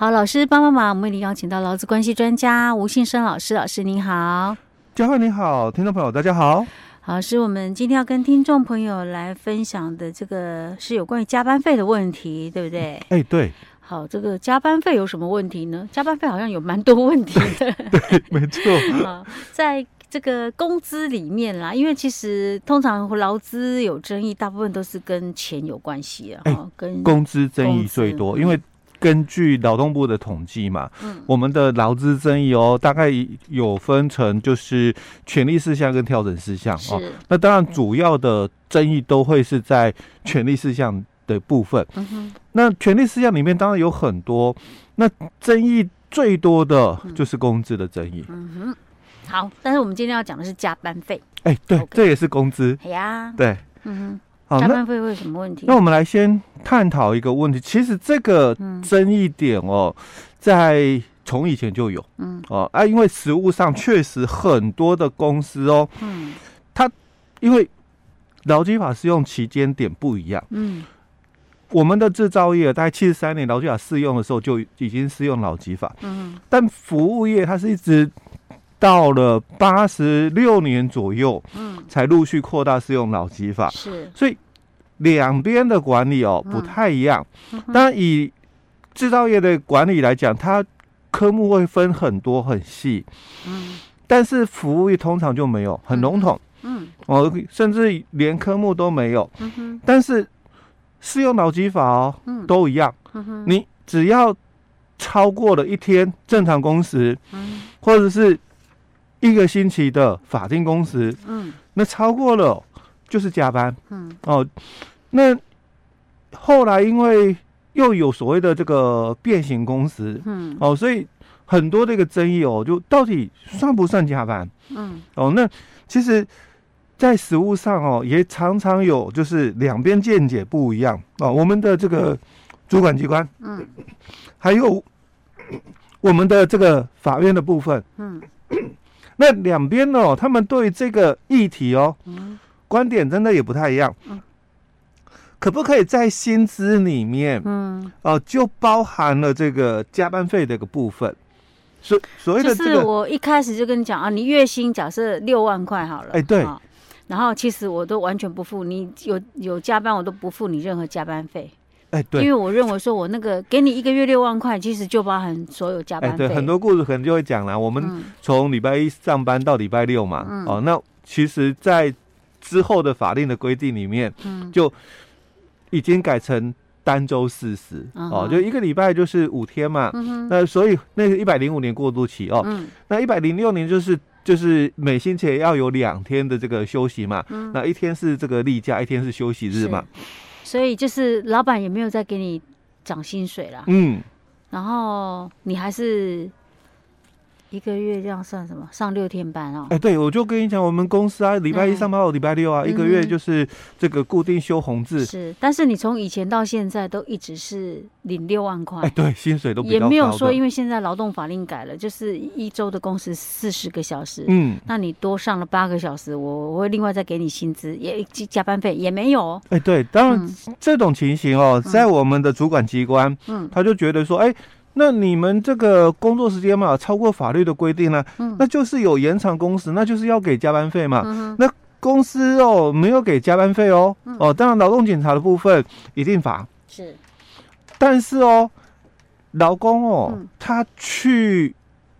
好，老师帮帮忙，我们为您邀请到劳资关系专家吴信生老师，老师您好，嘉慧你好，听众朋友大家好。好，是我们今天要跟听众朋友来分享的这个是有关于加班费的问题，对不对？哎、欸，对。好，这个加班费有什么问题呢？加班费好像有蛮多问题的。对，没错。啊，在这个工资里面啦，因为其实通常劳资有争议，大部分都是跟钱有关系啊。欸、跟工资争议最多，因为。根据劳动部的统计嘛，嗯，我们的劳资争议哦，大概有分成就是权利事项跟调整事项哦。那当然主要的争议都会是在权利事项的部分。嗯哼，那权利事项里面当然有很多，那争议最多的就是工资的争议。嗯哼，好，但是我们今天要讲的是加班费。哎，对，这也是工资。哎呀，对，嗯哼。加班费会有什么问题？那我们来先探讨一个问题。其实这个争议点哦，在从以前就有，嗯。哦啊，因为实务上确实很多的公司哦，嗯，它因为劳基法适用期间点不一样，嗯，我们的制造业大概七十三年劳基法适用的时候就已经适用劳基法，嗯，但服务业它是一直到了八十六年左右，嗯，才陆续扩大适用劳基法，是，所以两边的管理哦不太一样。当然，以制造业的管理来讲，它科目会分很多很细，嗯，但是服务业通常就没有很笼统，嗯，哦，甚至连科目都没有，嗯，但是适用脑机法哦，都一样，嗯，你只要超过了一天正常工时，嗯，或者是。一个星期的法定工时，嗯，那超过了就是加班，嗯，哦，那后来因为又有所谓的这个变形公司，嗯，哦，所以很多这个争议哦，就到底算不算加班？嗯，哦，那其实，在实务上哦，也常常有就是两边见解不一样。哦。我们的这个主管机关，嗯，还有我们的这个法院的部分，嗯。那两边哦，他们对这个议题哦，嗯、观点真的也不太一样。嗯、可不可以在薪资里面，嗯，哦、呃，就包含了这个加班费的一个部分？所所谓的这个，就是我一开始就跟你讲啊，你月薪假设六万块好了，哎，对，然后其实我都完全不付你有有加班，我都不付你任何加班费。哎，对，因为我认为说，我那个给你一个月六万块，其实就包含所有加班费。对，很多故事可能就会讲了，我们从礼拜一上班到礼拜六嘛，嗯、哦，那其实，在之后的法令的规定里面，嗯，就已经改成单周四十，嗯、哦，就一个礼拜就是五天嘛，嗯、那所以那个一百零五年过渡期哦，嗯、那一百零六年就是就是每星期要有两天的这个休息嘛，嗯、那一天是这个例假，一天是休息日嘛。所以就是老板也没有再给你涨薪水了，嗯，然后你还是。一个月这样算什么？上六天班哦。哎，对，我就跟你讲，我们公司啊，礼拜一上班到礼拜六啊，一个月就是这个固定休红字。是，但是你从以前到现在都一直是领六万块。哎，对，薪水都也没有说，因为现在劳动法令改了，就是一周的工时四十个小时。嗯，那你多上了八个小时，我我会另外再给你薪资，也加班费也没有。哎，对，当然这种情形哦，在我们的主管机关，嗯，他就觉得说，哎。那你们这个工作时间嘛，超过法律的规定呢，嗯、那就是有延长工时，那就是要给加班费嘛。嗯、那公司哦没有给加班费哦，嗯、哦，当然劳动检查的部分一定罚。是，但是哦，劳工哦，嗯、他去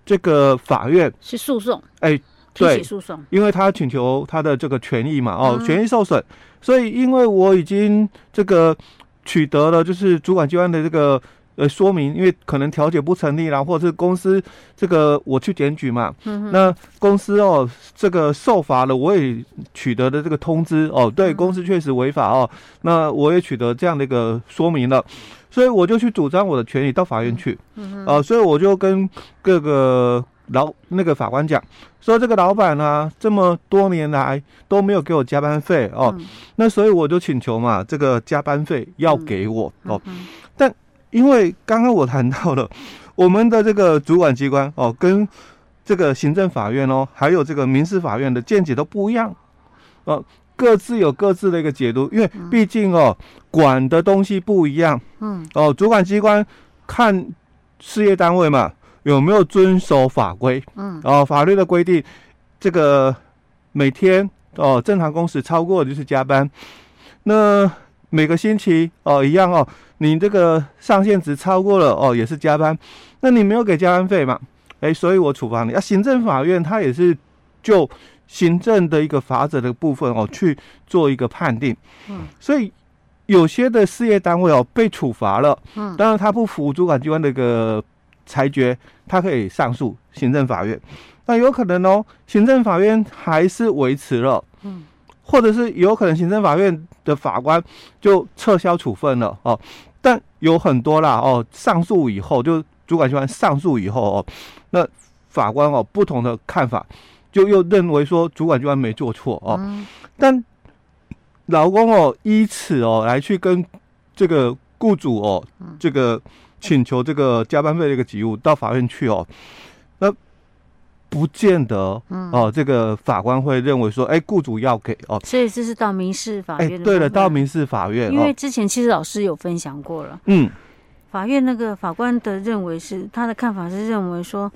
这个法院去诉讼，哎，对，诉讼，因为他请求他的这个权益嘛，哦，权益受损，所以因为我已经这个取得了就是主管机关的这个。呃，说明因为可能调解不成立啦，或者是公司这个我去检举嘛，嗯、那公司哦这个受罚了，我也取得的这个通知哦，对公司确实违法哦，那我也取得这样的一个说明了，所以我就去主张我的权利到法院去，嗯所以我就跟各个老那个法官讲，说这个老板呢、啊、这么多年来都没有给我加班费哦，嗯、那所以我就请求嘛，这个加班费要给我、嗯、哦，但。因为刚刚我谈到了 我们的这个主管机关哦，跟这个行政法院哦，还有这个民事法院的见解都不一样哦，各自有各自的一个解读。因为毕竟哦，管的东西不一样，嗯，哦，主管机关看事业单位嘛，有没有遵守法规？嗯，哦，法律的规定，这个每天哦正常工时超过就是加班。那每个星期哦一样哦，你这个上限值超过了哦也是加班。那你没有给加班费嘛？哎，所以我处罚你。啊，行政法院它也是就行政的一个法则的部分哦去做一个判定。嗯，所以。有些的事业单位哦被处罚了，嗯，当然他不服主管机关的一个裁决，他可以上诉行政法院。那有可能哦，行政法院还是维持了，嗯，或者是有可能行政法院的法官就撤销处分了哦。但有很多啦哦，上诉以后就主管机关上诉以后哦，那法官哦不同的看法，就又认为说主管机关没做错哦，嗯，但。劳工哦，依此哦来去跟这个雇主哦，这个请求这个加班费的一个给付到法院去哦，那不见得哦，这个法官会认为说，哎，雇主要给哦，所以这是到民事法院。对了，到民事法院，因为之前其实老师有分享过了，嗯，法院那个法官的认为是他的看法是认为说，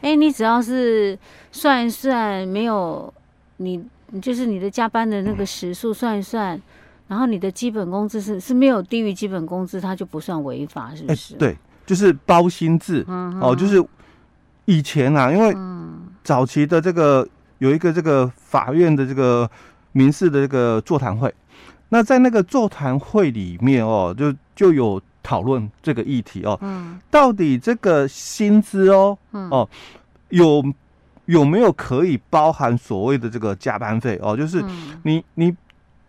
哎，你只要是算一算没有你。就是你的加班的那个时数算一算，嗯、然后你的基本工资是是没有低于基本工资，它就不算违法，是不是？对，就是包薪制、嗯、哦，就是以前啊，因为早期的这个有一个这个法院的这个民事的这个座谈会，那在那个座谈会里面哦，就就有讨论这个议题哦，嗯，到底这个薪资哦，嗯、哦有。有没有可以包含所谓的这个加班费哦？就是你你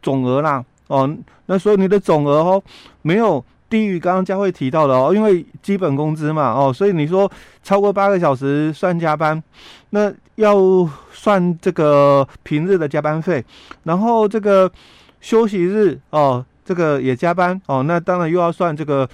总额啦哦，那所以你的总额哦没有低于刚刚佳慧提到的哦，因为基本工资嘛哦，所以你说超过八个小时算加班，那要算这个平日的加班费，然后这个休息日哦，这个也加班哦，那当然又要算这个。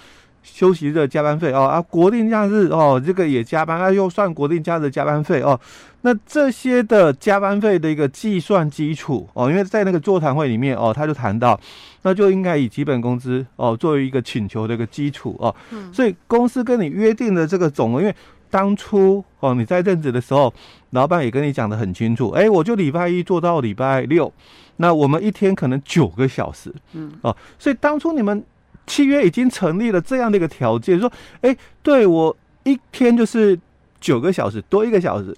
休息日的加班费哦啊，国定假日哦，这个也加班，那、啊、又算国定假日加班费哦。那这些的加班费的一个计算基础哦，因为在那个座谈会里面哦，他就谈到，那就应该以基本工资哦作为一个请求的一个基础哦。嗯。所以公司跟你约定的这个总额，因为当初哦你在任职的时候，老板也跟你讲的很清楚，哎，我就礼拜一做到礼拜六，那我们一天可能九个小时，嗯哦，所以当初你们。契约已经成立了这样的一个条件，说，哎，对我一天就是九个小时多一个小时，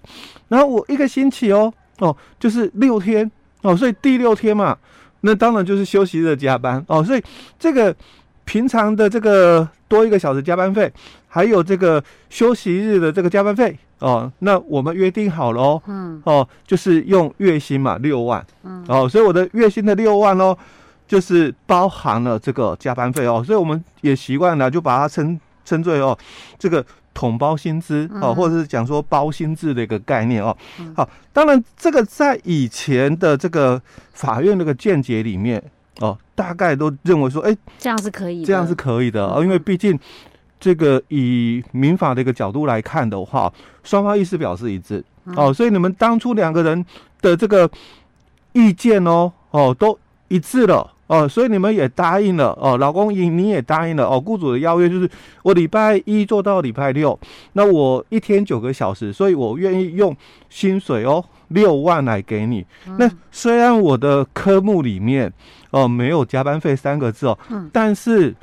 然后我一个星期哦哦就是六天哦，所以第六天嘛，那当然就是休息日加班哦，所以这个平常的这个多一个小时加班费，还有这个休息日的这个加班费哦，那我们约定好了哦，嗯哦，就是用月薪嘛六万，嗯哦，所以我的月薪的六万哦。就是包含了这个加班费哦，所以我们也习惯了就把它称称作哦，这个统包薪资哦，或者是讲说包薪制的一个概念哦。好，当然这个在以前的这个法院那个见解里面哦，大概都认为说，哎，这样是可以，这样是可以的哦，因为毕竟这个以民法的一个角度来看的话，双方意思表示一致。哦，所以你们当初两个人的这个意见哦哦都一致了。哦，所以你们也答应了哦，老公你你也答应了哦，雇主的邀约就是我礼拜一做到礼拜六，那我一天九个小时，所以我愿意用薪水哦六万来给你。嗯、那虽然我的科目里面哦没有加班费三个字哦，嗯、但是。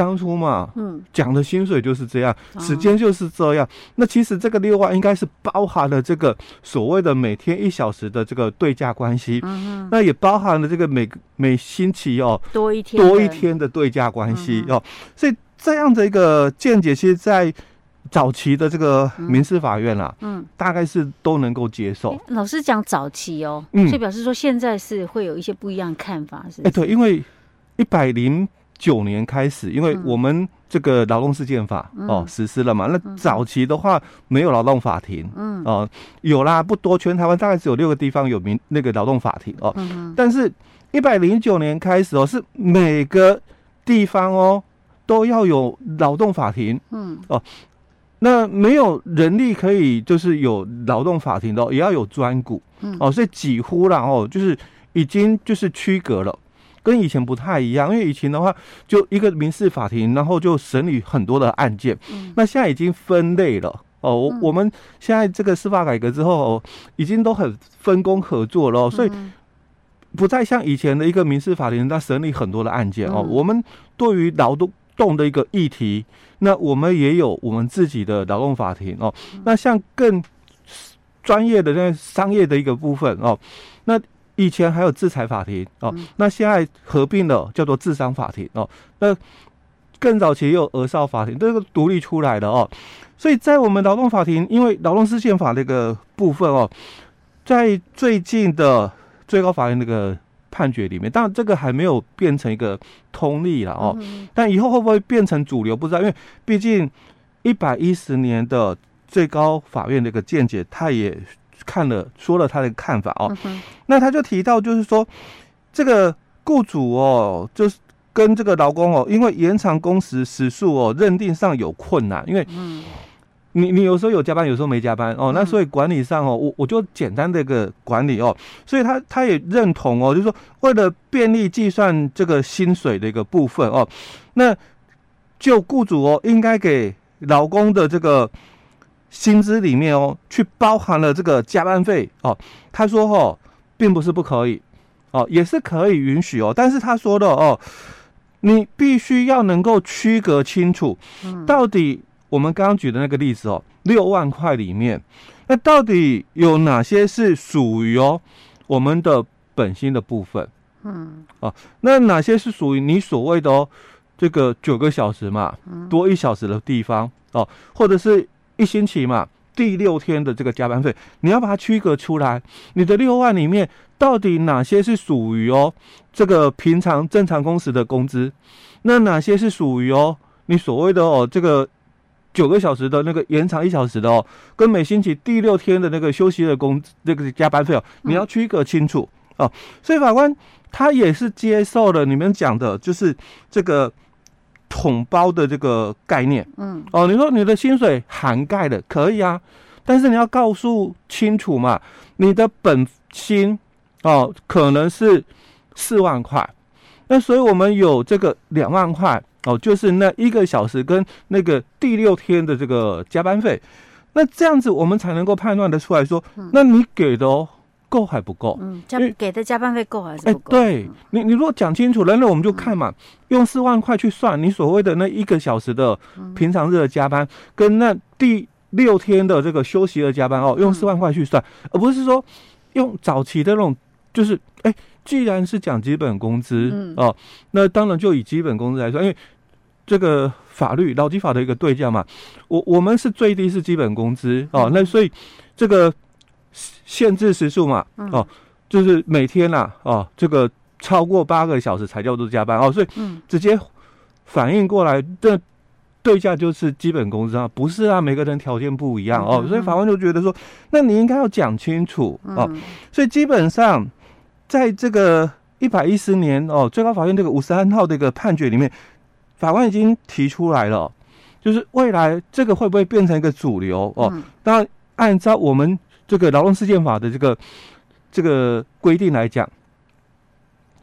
当初嘛，嗯，讲的薪水就是这样，时间就是这样。那其实这个六万应该是包含了这个所谓的每天一小时的这个对价关系，嗯，那也包含了这个每每星期哦多一天多一天的对价关系哦。所以这样的一个见解，其实，在早期的这个民事法院啊，嗯，大概是都能够接受。老师讲早期哦，嗯，所以表示说现在是会有一些不一样的看法，是？哎，对，因为一百零。九年开始，因为我们这个劳动事件法、嗯、哦实施了嘛，那早期的话没有劳动法庭，嗯。哦有啦，不多，全台湾大概只有六个地方有民那个劳动法庭哦，嗯、但是一百零九年开始哦，是每个地方哦都要有劳动法庭，嗯。哦，那没有人力可以就是有劳动法庭的，也要有专股，嗯。哦，所以几乎啦哦，就是已经就是区隔了。跟以前不太一样，因为以前的话就一个民事法庭，然后就审理很多的案件，嗯、那现在已经分类了哦。我、们现在这个司法改革之后，哦、已经都很分工合作了，所以不再像以前的一个民事法庭，在审理很多的案件哦。嗯、我们对于劳动动的一个议题，那我们也有我们自己的劳动法庭哦。那像更专业的那商业的一个部分哦，那。以前还有制裁法庭哦，那现在合并了叫做智商法庭哦。那更早期也有额少法庭，这个独立出来的哦。所以在我们劳动法庭，因为劳动事件法那个部分哦，在最近的最高法院那个判决里面，当然这个还没有变成一个通例了哦。但以后会不会变成主流，不知道，因为毕竟一百一十年的最高法院那个见解，它也。看了说了他的看法哦，嗯、那他就提到就是说，这个雇主哦，就是跟这个劳工哦，因为延长工时时数哦，认定上有困难，因为你你有时候有加班，有时候没加班哦，那所以管理上哦，我我就简单的一个管理哦，所以他他也认同哦，就是说为了便利计算这个薪水的一个部分哦，那就雇主哦应该给劳工的这个。薪资里面哦，去包含了这个加班费哦。他说哦，并不是不可以哦，也是可以允许哦。但是他说的哦，你必须要能够区隔清楚，到底我们刚刚举的那个例子哦，六万块里面，那到底有哪些是属于哦我们的本薪的部分？嗯，哦，那哪些是属于你所谓的哦这个九个小时嘛，多一小时的地方哦，或者是。一星期嘛，第六天的这个加班费，你要把它区隔出来。你的六万里面，到底哪些是属于哦这个平常正常工时的工资？那哪些是属于哦你所谓的哦这个九个小时的那个延长一小时的哦，跟每星期第六天的那个休息的工这个加班费哦，你要区隔清楚哦。所以法官他也是接受了你们讲的，就是这个。统包的这个概念，嗯，哦，你说你的薪水涵盖的可以啊，但是你要告诉清楚嘛，你的本薪哦可能是四万块，那所以我们有这个两万块哦，就是那一个小时跟那个第六天的这个加班费，那这样子我们才能够判断得出来说，那你给的哦。够还不够？嗯，加给的加班费够还是不够？哎，对你，你如果讲清楚了，那我们就看嘛，嗯、用四万块去算你所谓的那一个小时的平常日的加班，嗯、跟那第六天的这个休息的加班哦，用四万块去算，嗯、而不是说用早期的那种，就是哎，既然是讲基本工资、嗯、哦，那当然就以基本工资来说，因为这个法律劳基法的一个对价嘛，我我们是最低是基本工资哦，那所以这个。限制时数嘛，哦，就是每天呐、啊，哦，这个超过八个小时才叫做加班哦，所以直接反映过来的对价就是基本工资啊，不是啊，每个人条件不一样哦，所以法官就觉得说，那你应该要讲清楚哦，所以基本上在这个一百一十年哦，最高法院这个五十三号的一个判决里面，法官已经提出来了，就是未来这个会不会变成一个主流哦？当然按照我们。这个劳动事件法的这个这个规定来讲，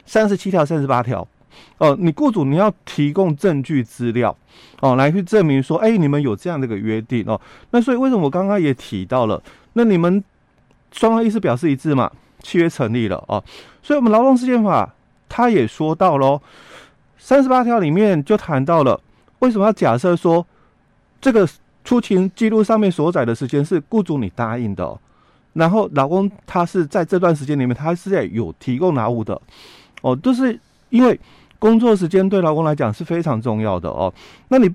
三十七条、三十八条，哦，你雇主你要提供证据资料，哦，来去证明说，哎，你们有这样的一个约定哦。那所以为什么我刚刚也提到了？那你们双方意思表示一致嘛，契约成立了哦。所以我们劳动事件法他也说到喽，三十八条里面就谈到了，为什么要假设说这个出勤记录上面所载的时间是雇主你答应的？然后，老公他是在这段时间里面，他是在有提供劳务的，哦，都是因为工作时间对老公来讲是非常重要的哦。那你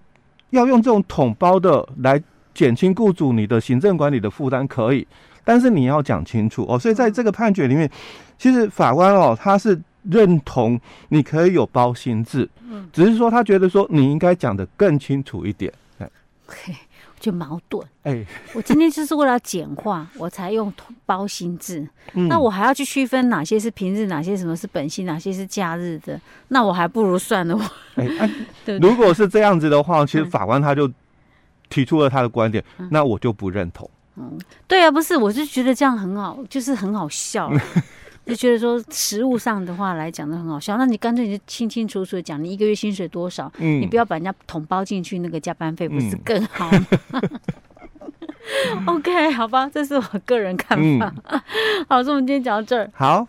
要用这种统包的来减轻雇主你的行政管理的负担，可以，但是你要讲清楚哦。所以在这个判决里面，其实法官哦，他是认同你可以有包薪制，嗯，只是说他觉得说你应该讲的更清楚一点，哎。就矛盾，哎、欸，我今天就是为了简化，我才用包心制。嗯、那我还要去区分哪些是平日，哪些什么是本薪，哪些是假日的。那我还不如算了。我，哎、欸，啊、对 对，如果是这样子的话，其实法官他就提出了他的观点，嗯、那我就不认同。嗯，对啊，不是，我是觉得这样很好，就是很好笑。就觉得说实物上的话来讲的很好笑。那你干脆你就清清楚楚的讲，你一个月薪水多少，嗯，你不要把人家统包进去那个加班费，不是更好吗？嗯 OK，好吧，这是我个人看法。嗯、好，所以我们今天讲到这儿。好。